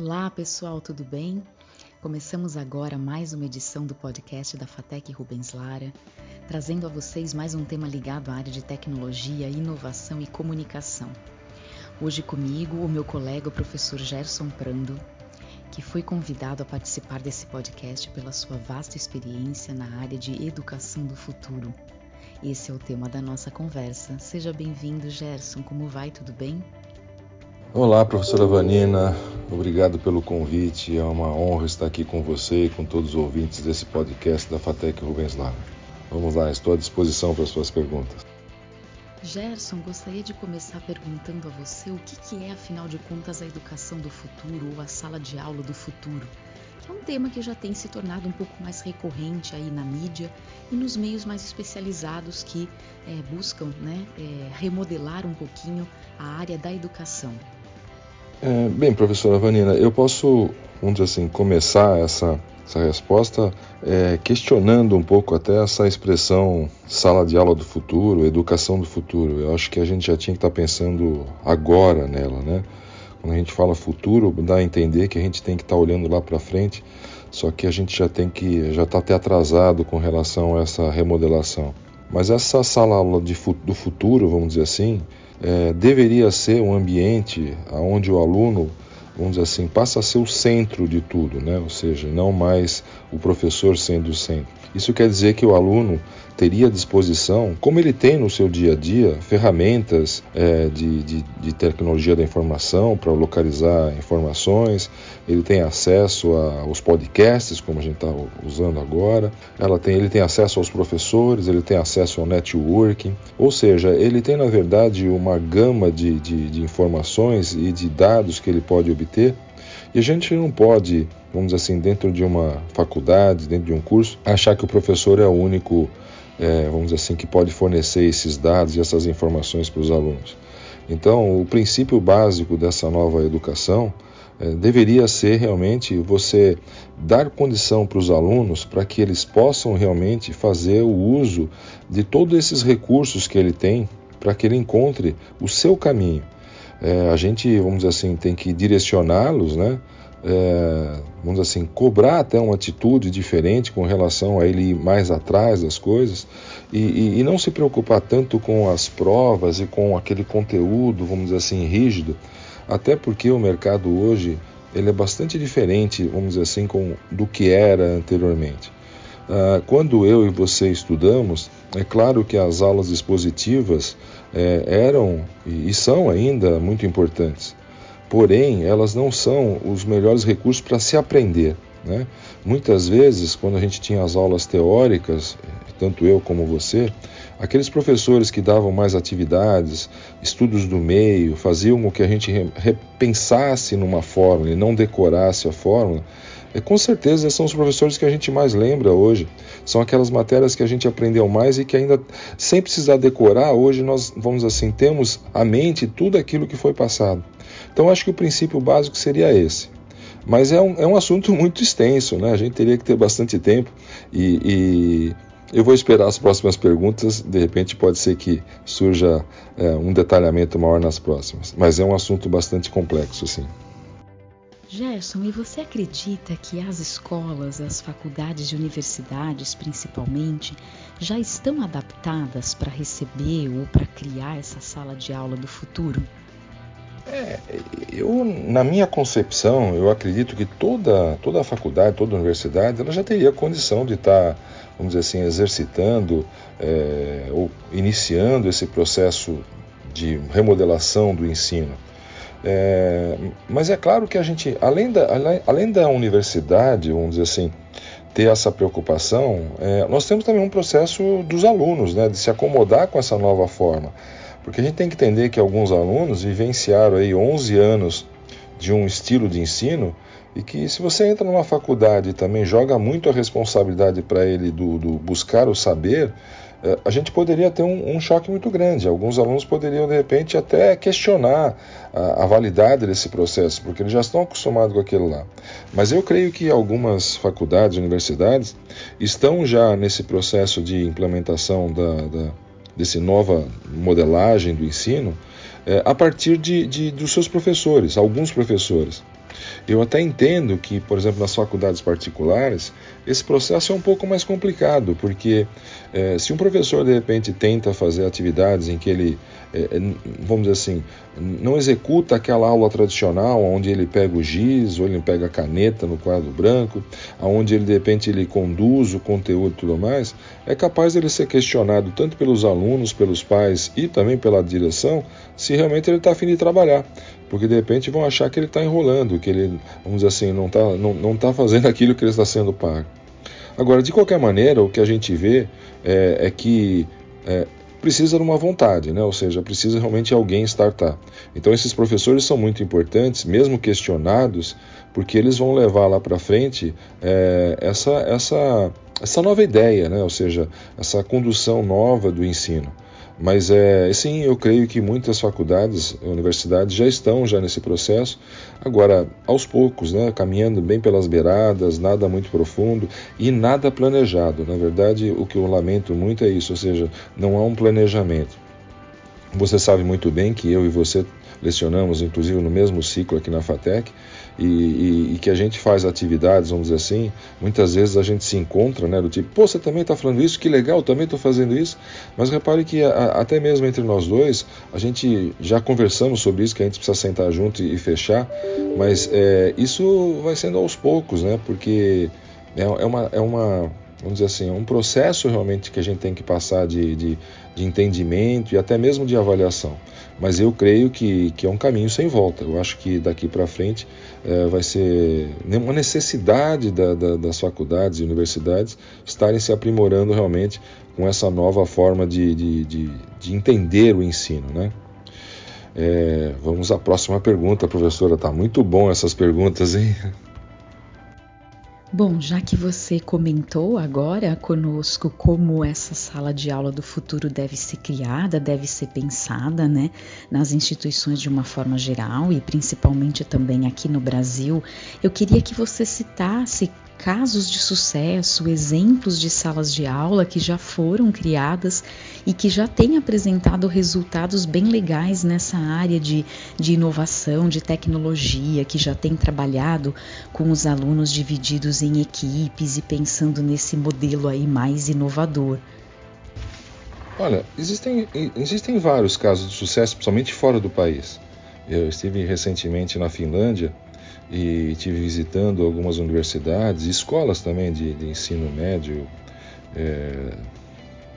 Olá pessoal, tudo bem? Começamos agora mais uma edição do podcast da Fatec Rubens Lara, trazendo a vocês mais um tema ligado à área de tecnologia, inovação e comunicação. Hoje comigo o meu colega o professor Gerson Prando, que foi convidado a participar desse podcast pela sua vasta experiência na área de educação do futuro. Esse é o tema da nossa conversa. Seja bem-vindo, Gerson. Como vai? Tudo bem? Olá, professora Vanina. Obrigado pelo convite. É uma honra estar aqui com você e com todos os ouvintes desse podcast da Fatec Rubens Lara. Vamos lá, estou à disposição para as suas perguntas. Gerson, gostaria de começar perguntando a você o que, que é, afinal de contas, a educação do futuro ou a sala de aula do futuro, que é um tema que já tem se tornado um pouco mais recorrente aí na mídia e nos meios mais especializados que é, buscam né, é, remodelar um pouquinho a área da educação. É, bem, professora Vanina, eu posso, vamos dizer assim, começar essa, essa resposta é, questionando um pouco até essa expressão sala de aula do futuro, educação do futuro. Eu acho que a gente já tinha que estar pensando agora nela, né? Quando a gente fala futuro, dá a entender que a gente tem que estar olhando lá para frente, só que a gente já tem que, já está até atrasado com relação a essa remodelação. Mas essa sala aula de, do futuro, vamos dizer assim, é, deveria ser um ambiente onde o aluno, vamos dizer assim, passa a ser o centro de tudo, né? ou seja, não mais o professor sendo o centro. Isso quer dizer que o aluno teria à disposição, como ele tem no seu dia a dia, ferramentas é, de, de, de, tecnologia da informação para localizar informações, ele tem acesso aos podcasts, como a gente está usando agora, ela tem, ele tem acesso aos professores, ele tem acesso ao networking, ou seja, ele tem na verdade uma gama de, de, de informações e de dados que ele pode obter e a gente não pode, vamos assim, dentro de uma faculdade, dentro de um curso, achar que o professor é o único é, vamos assim, que pode fornecer esses dados e essas informações para os alunos. Então, o princípio básico dessa nova educação é, deveria ser realmente você dar condição para os alunos para que eles possam realmente fazer o uso de todos esses recursos que ele tem para que ele encontre o seu caminho. É, a gente, vamos dizer assim, tem que direcioná-los, né? é, vamos assim, cobrar até uma atitude diferente com relação a ele ir mais atrás das coisas e, e, e, não se preocupar tanto com as provas e com aquele conteúdo, vamos dizer assim, rígido, até porque o mercado hoje ele é bastante diferente, vamos dizer assim, com, do que era anteriormente. Ah, quando eu e você estudamos, é claro que as aulas expositivas é, eram e são ainda muito importantes porém elas não são os melhores recursos para se aprender. Né? Muitas vezes, quando a gente tinha as aulas teóricas, tanto eu como você, aqueles professores que davam mais atividades, estudos do meio, faziam com que a gente repensasse numa fórmula e não decorasse a fórmula, é, com certeza são os professores que a gente mais lembra hoje. São aquelas matérias que a gente aprendeu mais e que ainda, sem precisar decorar, hoje nós, vamos assim, temos à mente tudo aquilo que foi passado. Então acho que o princípio básico seria esse. Mas é um, é um assunto muito extenso, né? A gente teria que ter bastante tempo e, e eu vou esperar as próximas perguntas. De repente pode ser que surja é, um detalhamento maior nas próximas. Mas é um assunto bastante complexo, sim. Gerson, e você acredita que as escolas, as faculdades e universidades, principalmente, já estão adaptadas para receber ou para criar essa sala de aula do futuro? É, eu, na minha concepção, eu acredito que toda, toda a faculdade, toda a universidade, ela já teria condição de estar, tá, vamos dizer assim, exercitando é, ou iniciando esse processo de remodelação do ensino. É, mas é claro que a gente, além da, além, da universidade, vamos dizer assim, ter essa preocupação, é, nós temos também um processo dos alunos, né, de se acomodar com essa nova forma. Porque a gente tem que entender que alguns alunos vivenciaram aí 11 anos de um estilo de ensino e que se você entra numa faculdade e também joga muito a responsabilidade para ele do, do, buscar o saber, a gente poderia ter um, um, choque muito grande. Alguns alunos poderiam, de repente, até questionar a, a, validade desse processo, porque eles já estão acostumados com aquilo lá. Mas eu creio que algumas faculdades, universidades, estão já nesse processo de implementação da, da desse nova modelagem do ensino é, a partir de, de, dos seus professores, alguns professores. Eu até entendo que, por exemplo, nas faculdades particulares, esse processo é um pouco mais complicado, porque é, se um professor de repente tenta fazer atividades em que ele, vamos dizer assim, não executa aquela aula tradicional, onde ele pega o giz ou ele pega a caneta no quadro branco, onde ele de repente ele conduz o conteúdo e tudo mais, é capaz ele ser questionado tanto pelos alunos, pelos pais e também pela direção, se realmente ele está afim de trabalhar porque de repente vão achar que ele está enrolando, que ele, vamos dizer assim, não está não, não tá fazendo aquilo que ele está sendo pago. Agora, de qualquer maneira, o que a gente vê é, é que é, precisa de uma vontade, né? ou seja, precisa realmente alguém startar. Então, esses professores são muito importantes, mesmo questionados, porque eles vão levar lá para frente é, essa, essa, essa nova ideia, né? ou seja, essa condução nova do ensino. Mas é, sim, eu creio que muitas faculdades, universidades já estão já nesse processo. Agora, aos poucos, né, caminhando bem pelas beiradas, nada muito profundo e nada planejado. Na verdade, o que eu lamento muito é isso, ou seja, não há um planejamento. Você sabe muito bem que eu e você lecionamos, inclusive no mesmo ciclo aqui na FATEC, e, e, e, que a gente faz atividades, vamos dizer assim, muitas vezes a gente se encontra, né, do tipo, pô, você também está falando isso, que legal, também estou fazendo isso, mas repare que a, até mesmo entre nós dois, a gente já conversamos sobre isso, que a gente precisa sentar junto e, e fechar, mas é, isso vai sendo aos poucos, né, porque é, é, uma, é uma, vamos dizer assim, é um processo realmente que a gente tem que passar de, de, de entendimento e até mesmo de avaliação mas eu creio que, que é um caminho sem volta. Eu acho que daqui para frente é, vai ser uma necessidade da, da, das faculdades e universidades estarem se aprimorando realmente com essa nova forma de, de, de, de entender o ensino. Né? É, vamos à próxima pergunta, professora. Tá muito bom essas perguntas, hein? Bom, já que você comentou agora conosco como essa sala de aula do futuro deve ser criada, deve ser pensada, né, nas instituições de uma forma geral e principalmente também aqui no Brasil, eu queria que você citasse casos de sucesso, exemplos de salas de aula que já foram criadas e que já têm apresentado resultados bem legais nessa área de, de inovação, de tecnologia, que já tem trabalhado com os alunos divididos em equipes e pensando nesse modelo aí mais inovador. Olha, existem, existem vários casos de sucesso, principalmente fora do país. Eu estive recentemente na Finlândia e tive visitando algumas universidades, escolas também de, de ensino médio é,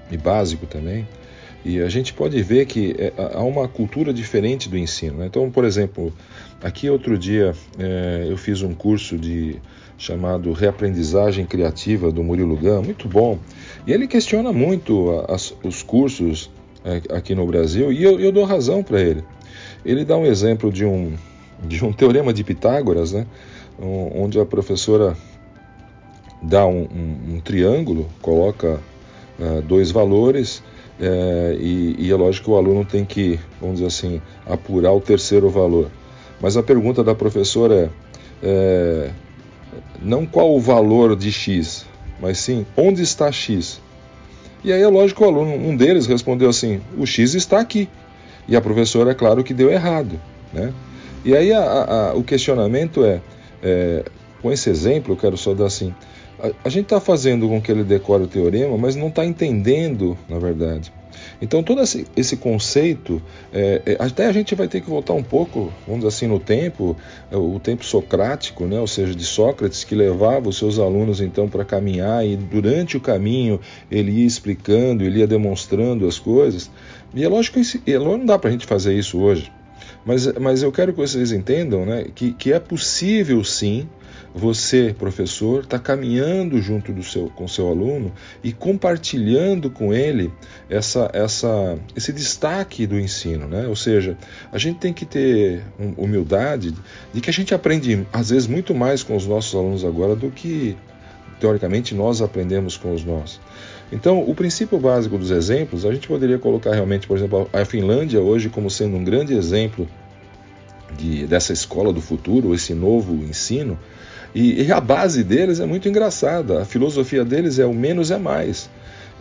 e básico também. E a gente pode ver que é, há uma cultura diferente do ensino. Né? Então, por exemplo, aqui outro dia é, eu fiz um curso de chamado Reaprendizagem Criativa do Murilo Gama, muito bom. E ele questiona muito as, os cursos é, aqui no Brasil e eu, eu dou razão para ele. Ele dá um exemplo de um, de um teorema de Pitágoras, né, onde a professora dá um, um, um triângulo, coloca uh, dois valores uh, e, e, é lógico que o aluno tem que, vamos dizer assim, apurar o terceiro valor. Mas a pergunta da professora é, é não qual o valor de x, mas sim onde está x. E aí é lógico que o aluno, um deles respondeu assim, o x está aqui. E a professora, é claro que deu errado, né? E aí a, a, o questionamento é, é, com esse exemplo, eu quero só dar assim, a, a gente está fazendo com que ele decore o teorema, mas não está entendendo, na verdade. Então todo esse, esse conceito, é, é, até a gente vai ter que voltar um pouco, vamos dizer assim, no tempo, é, o tempo socrático, né? ou seja, de Sócrates, que levava os seus alunos então para caminhar e durante o caminho ele ia explicando, ele ia demonstrando as coisas. E é lógico que não dá para a gente fazer isso hoje. Mas, mas eu quero que vocês entendam né, que, que é possível sim você, professor, está caminhando junto do seu, com seu aluno e compartilhando com ele essa, essa, esse destaque do ensino. Né? Ou seja, a gente tem que ter humildade de que a gente aprende, às vezes, muito mais com os nossos alunos agora do que, teoricamente, nós aprendemos com os nossos. Então, o princípio básico dos exemplos, a gente poderia colocar realmente, por exemplo, a Finlândia hoje como sendo um grande exemplo de, dessa escola do futuro, esse novo ensino, e, e, a base deles é muito engraçada. A filosofia deles é o menos é mais.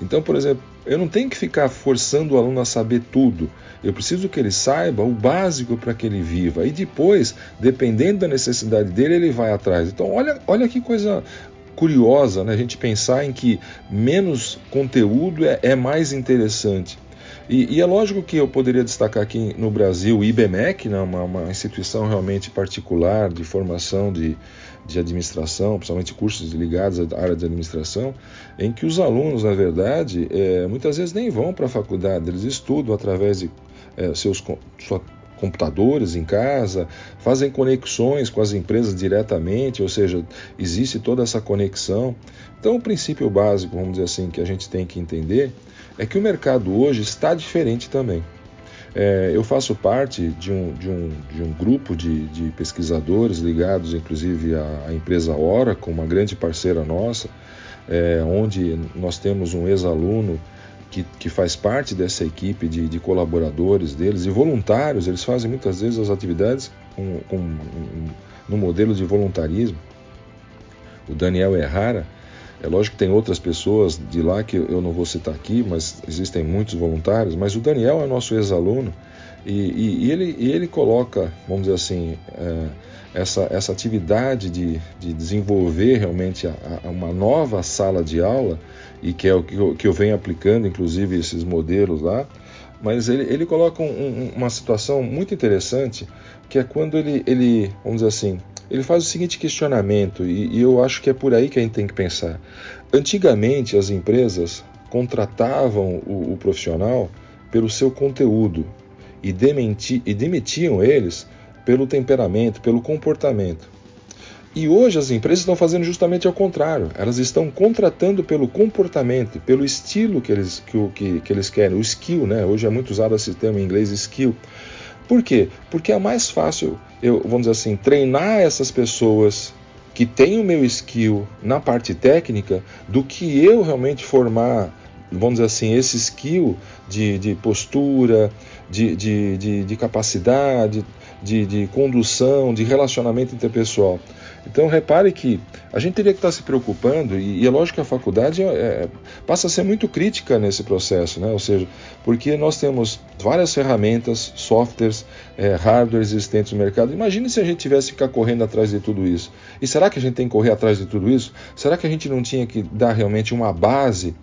Então, por exemplo, Eu não tenho que ficar forçando o aluno a saber tudo. Eu preciso que ele saiba o básico para que ele viva. E depois, dependendo da necessidade dele, ele vai atrás. Então, olha, olha que coisa curiosa, né? A gente pensar em que menos conteúdo é, é mais interessante. E, e, é lógico que eu poderia destacar aqui no Brasil o IBMEC, né, uma, uma instituição realmente particular de formação de, de administração, principalmente cursos ligados à área de administração, em que os alunos, na verdade, é, muitas vezes nem vão para a faculdade, eles estudam através de é, seus sua, computadores em casa, fazem conexões com as empresas diretamente, ou seja, existe toda essa conexão. Então, o princípio básico, vamos dizer assim, que a gente tem que entender é que o mercado hoje está diferente também. É, eu faço parte de um, de um, de um grupo de, de pesquisadores ligados, inclusive, à, à, empresa Oracle, uma grande parceira nossa, é, onde nós temos um ex-aluno que, que, faz parte dessa equipe de, de, colaboradores deles e voluntários. Eles fazem muitas vezes as atividades com, com, um, no modelo de voluntarismo. O Daniel Errara é lógico que tem outras pessoas de lá que eu não vou citar aqui, mas existem muitos voluntários. Mas o Daniel é nosso ex-aluno e, e, e, ele, e ele coloca, vamos dizer assim, é, essa, essa atividade de, de desenvolver realmente a, a uma nova sala de aula, e que é o que eu, que eu venho aplicando, inclusive, esses modelos lá. Mas ele, ele coloca um, uma situação muito interessante, que é quando ele, ele, vamos dizer assim, ele faz o seguinte questionamento, e, e eu acho que é por aí que a gente tem que pensar. Antigamente, as empresas contratavam o, o profissional pelo seu conteúdo e, dementi, e demitiam eles pelo temperamento, pelo comportamento. E hoje as empresas estão fazendo justamente ao contrário. Elas estão contratando pelo comportamento, pelo estilo que eles, que, que, que eles querem, o skill, né? Hoje é muito usado esse termo em inglês, skill. Por quê? Porque é mais fácil, eu, vamos dizer assim, treinar essas pessoas que têm o meu skill na parte técnica do que eu realmente formar, vamos dizer assim, esse skill de, de postura, de, de, de, de capacidade, de, de condução, de relacionamento interpessoal. Então repare que a gente teria que estar se preocupando, e, e é lógico que a faculdade é, é, passa a ser muito crítica nesse processo, né? ou seja, porque nós temos várias ferramentas, softwares, é, hardware existentes no mercado. Imagine se a gente tivesse que ficar correndo atrás de tudo isso. E será que a gente tem que correr atrás de tudo isso? Será que a gente não tinha que dar realmente uma base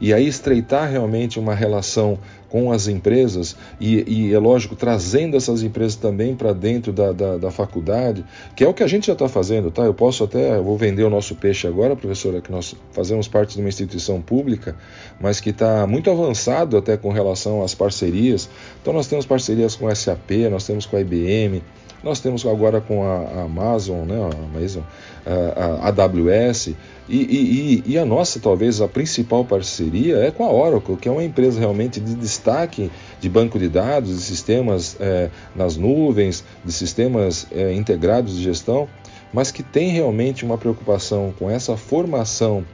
e aí estreitar realmente uma relação com as empresas e, e é lógico, trazendo essas empresas também para dentro da, da, da, faculdade, que é o que a gente já está fazendo, tá? Eu posso até, eu vou vender o nosso peixe agora, professora, que nós fazemos parte de uma instituição pública, mas que está muito avançado até com relação às parcerias. Então nós temos parcerias com a SAP, nós temos com a IBM, nós temos agora com a, Amazon, né, a, Amazon, a, a AWS, e, e, e, a nossa, talvez, a principal parceria é com a Oracle, que é uma empresa realmente de destaque de banco de dados, de sistemas é, nas nuvens, de sistemas é, integrados de gestão, mas que tem realmente uma preocupação com essa formação,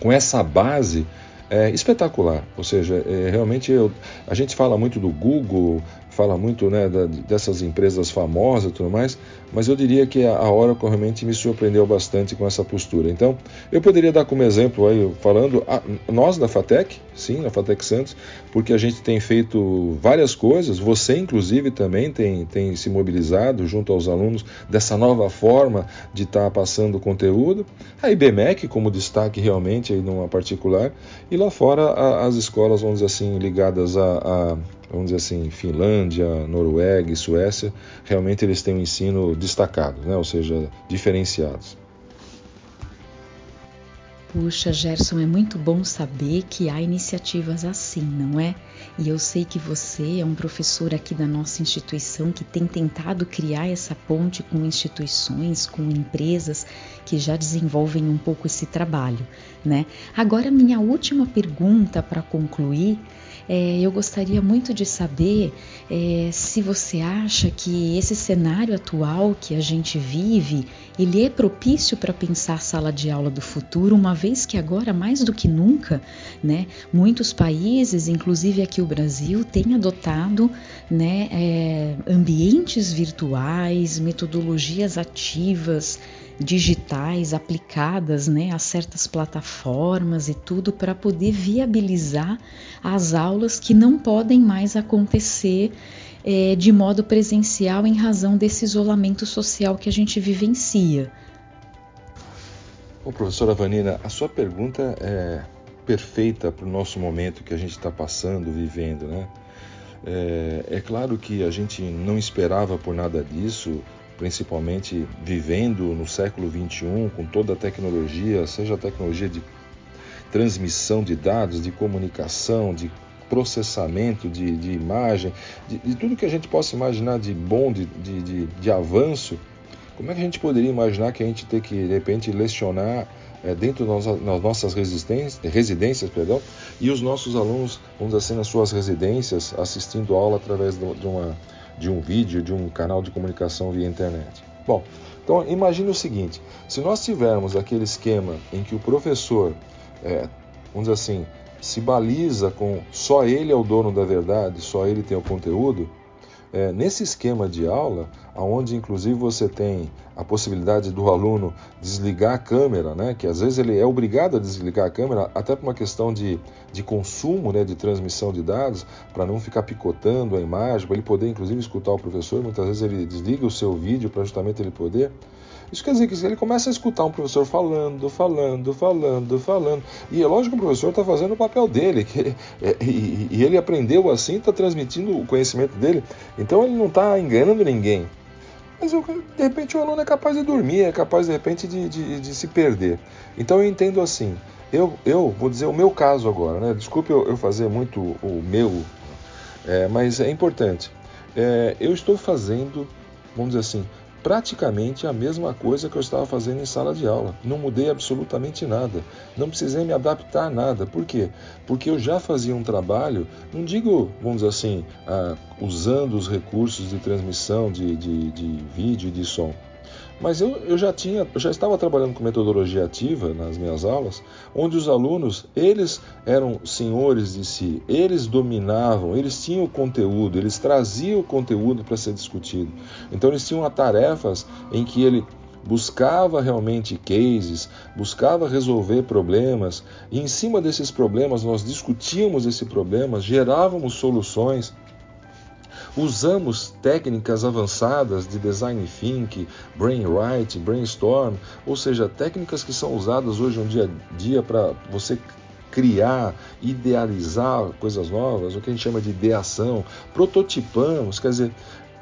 com essa base é, espetacular. Ou seja, é, realmente eu, a gente fala muito do Google, fala muito né, da, dessas empresas famosas e tudo mais, mas eu diria que a Oracle realmente me surpreendeu bastante com essa postura. Então, eu poderia dar como exemplo aí, falando, a, nós da FATEC, sim, na FATEC Santos, porque a gente tem feito várias coisas, você inclusive também tem, tem se mobilizado junto aos alunos dessa nova forma de estar tá passando conteúdo, a IBMEC como destaque realmente aí numa particular, e lá fora a, as escolas, vamos dizer assim, ligadas a vamos dizer assim, Finlândia, Noruega e Suécia, realmente eles têm um ensino destacado, né? ou seja, diferenciados. Puxa, Gerson, é muito bom saber que há iniciativas assim, não é? E eu sei que você é um professor aqui da nossa instituição que tem tentado criar essa ponte com instituições, com empresas que já desenvolvem um pouco esse trabalho, né? Agora, minha última pergunta para concluir é, eu gostaria muito de saber é, se você acha que esse cenário atual que a gente vive, ele é propício para pensar sala de aula do futuro, uma vez que agora mais do que nunca, né, muitos países, inclusive aqui o Brasil, têm adotado, né, é, ambientes virtuais, metodologias ativas digitais aplicadas né, a certas plataformas e tudo para poder viabilizar as aulas que não podem mais acontecer é, de modo presencial em razão desse isolamento social que a gente vivencia. Bom, professora Vanina, a sua pergunta é perfeita para o nosso momento que a gente está passando, vivendo, né? É, é, claro que a gente não esperava por nada disso, principalmente vivendo no século 21 com toda a tecnologia, seja a tecnologia de transmissão de dados, de comunicação, de processamento de, de imagem, de, de, tudo que a gente possa imaginar de bom, de, de, de, avanço, como é que a gente poderia imaginar que a gente tem que, de repente, lecionar é, dentro das nossas residências, perdão, e os nossos alunos, vamos dizer assim, nas suas residências, assistindo aula através de uma de um vídeo, de um canal de comunicação via internet. Bom, então imagine o seguinte: se nós tivermos aquele esquema em que o professor, é, vamos dizer assim, se baliza com só ele é o dono da verdade, só ele tem o conteúdo, é, nesse esquema de aula, onde inclusive você tem a possibilidade do aluno desligar a câmera, né, que às vezes ele é obrigado a desligar a câmera, até por uma questão de, de consumo, né, de transmissão de dados, para não ficar picotando a imagem, para ele poder inclusive escutar o professor, muitas vezes ele desliga o seu vídeo para justamente ele poder. Isso quer dizer que ele começa a escutar um professor falando, falando, falando, falando. E é lógico que o professor está fazendo o papel dele, que, é, e, e, ele aprendeu assim, está transmitindo o conhecimento dele. Então ele não está enganando ninguém. Mas eu, de repente o aluno é capaz de dormir, é capaz de repente de, de, de se perder. Então eu entendo assim. Eu, eu vou dizer o meu caso agora, né? Desculpe eu, eu fazer muito o meu, é, mas é importante. É, eu estou fazendo, vamos dizer assim, praticamente a mesma coisa que eu estava fazendo em sala de aula. Não mudei absolutamente nada. Não precisei me adaptar a nada. Por quê? Porque eu já fazia um trabalho, não digo, vamos dizer assim, ah, usando os recursos de transmissão de, de, de vídeo e de som mas eu, eu já tinha, eu já estava trabalhando com metodologia ativa nas minhas aulas, onde os alunos, eles eram senhores de si, eles dominavam, eles tinham o conteúdo, eles traziam o conteúdo para ser discutido. Então eles tinham tarefas em que ele buscava realmente cases, buscava resolver problemas, e em cima desses problemas nós discutíamos esse problema, gerávamos soluções. Usamos técnicas avançadas de design think, brainwright, brainstorm, ou seja, técnicas que são usadas hoje no dia a dia para você criar, idealizar coisas novas, o que a gente chama de ideação, prototipamos, quer dizer,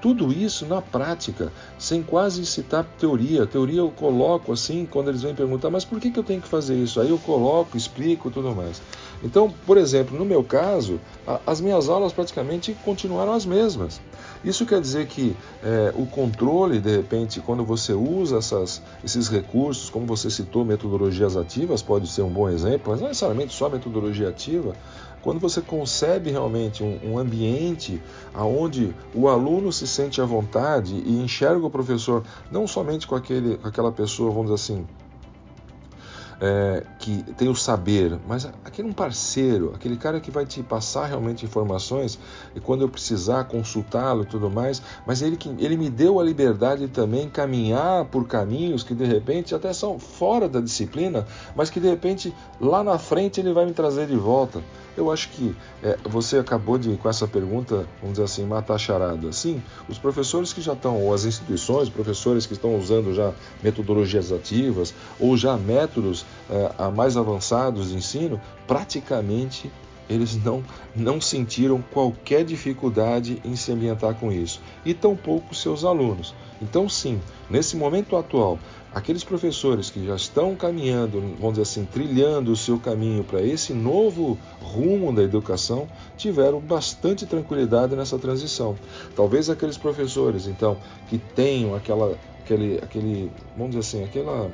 tudo isso na prática, sem quase citar teoria. Teoria eu coloco assim, quando eles vêm perguntar, mas por que, que eu tenho que fazer isso? Aí eu coloco, explico tudo mais. Então, por exemplo, no meu caso, a, as minhas aulas praticamente continuaram as mesmas. Isso quer dizer que é, o controle, de repente, quando você usa essas, esses recursos, como você citou, metodologias ativas, pode ser um bom exemplo, mas não necessariamente só metodologia ativa, quando você concebe realmente um, um ambiente onde o aluno se sente à vontade e enxerga o professor não somente com, aquele, com aquela pessoa, vamos dizer assim, é, que tem o saber, mas aquele um parceiro, aquele cara que vai te passar realmente informações e quando eu precisar consultá-lo e tudo mais, mas ele, que, ele me deu a liberdade de também caminhar por caminhos que de repente até são fora da disciplina, mas que de repente lá na frente ele vai me trazer de volta. Eu acho que é, você acabou de, com essa pergunta, vamos dizer assim, matar charada. Sim, os professores que já estão, ou as instituições, professores que estão usando já metodologias ativas, ou já métodos é, mais avançados de ensino, praticamente eles não, não sentiram qualquer dificuldade em se ambientar com isso, e tampouco seus alunos. Então, sim, nesse momento atual, aqueles professores que já estão caminhando, vamos dizer assim, trilhando o seu caminho para esse novo rumo da educação, tiveram bastante tranquilidade nessa transição. Talvez aqueles professores, então, que tenham aquela, aquele, aquele vamos dizer assim, aquela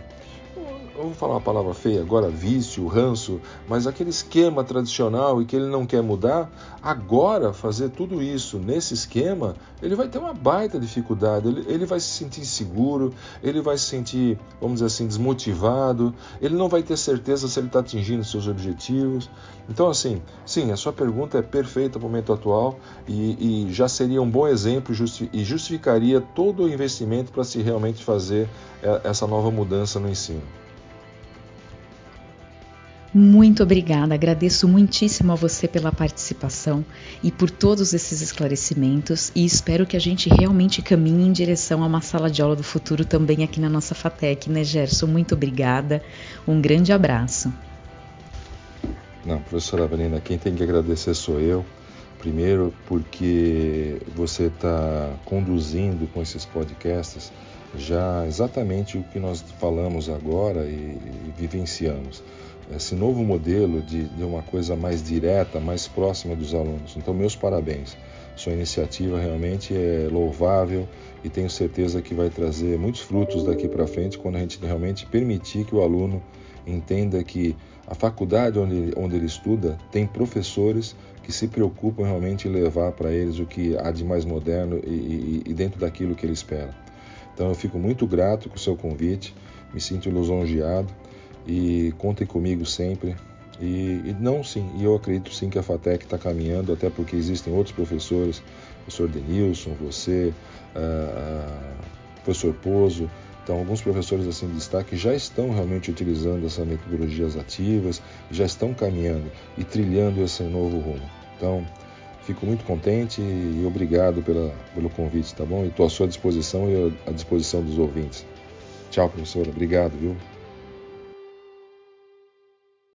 eu vou falar uma palavra feia agora, vício, ranço, mas aquele esquema tradicional e que ele não quer mudar, agora fazer tudo isso nesse esquema, ele vai ter uma baita dificuldade, ele, ele vai se sentir inseguro, ele vai se sentir, vamos dizer assim, desmotivado, ele não vai ter certeza se ele está atingindo seus objetivos. Então, assim, sim, a sua pergunta é perfeita no momento atual e, e já seria um bom exemplo justi e justificaria todo o investimento para se realmente fazer é, essa nova mudança no ensino. Muito obrigada, agradeço muitíssimo a você pela participação e por todos esses esclarecimentos e espero que a gente realmente caminhe em direção a uma sala de aula do futuro também aqui na nossa FATEC, né, Gerson? Muito obrigada, um grande abraço. Não, professora Avelina, quem tem que agradecer sou eu. Primeiro, porque você está conduzindo com esses podcasts já exatamente o que nós falamos agora e, e vivenciamos esse novo modelo de, de uma coisa mais direta, mais próxima dos alunos. Então, meus parabéns. Sua iniciativa realmente é louvável e tenho certeza que vai trazer muitos frutos daqui para frente quando a gente realmente permitir que o aluno entenda que a faculdade onde, onde ele estuda tem professores que se preocupam realmente em levar para eles o que há de mais moderno e, e, e dentro daquilo que ele espera. Então eu fico muito grato com o seu convite, me sinto lisonjeado e contem comigo sempre. E, e, não sim, e eu acredito sim que a FATEC está caminhando, até porque existem outros professores, o professor Denilson, você, uh, professor Pozo, então alguns professores assim de destaque já estão realmente utilizando essas metodologias ativas, já estão caminhando e trilhando esse novo rumo. Então fico muito contente e obrigado pela, pelo convite, tá bom? E estou à sua disposição e à disposição dos ouvintes. Tchau, professora. Obrigado, viu?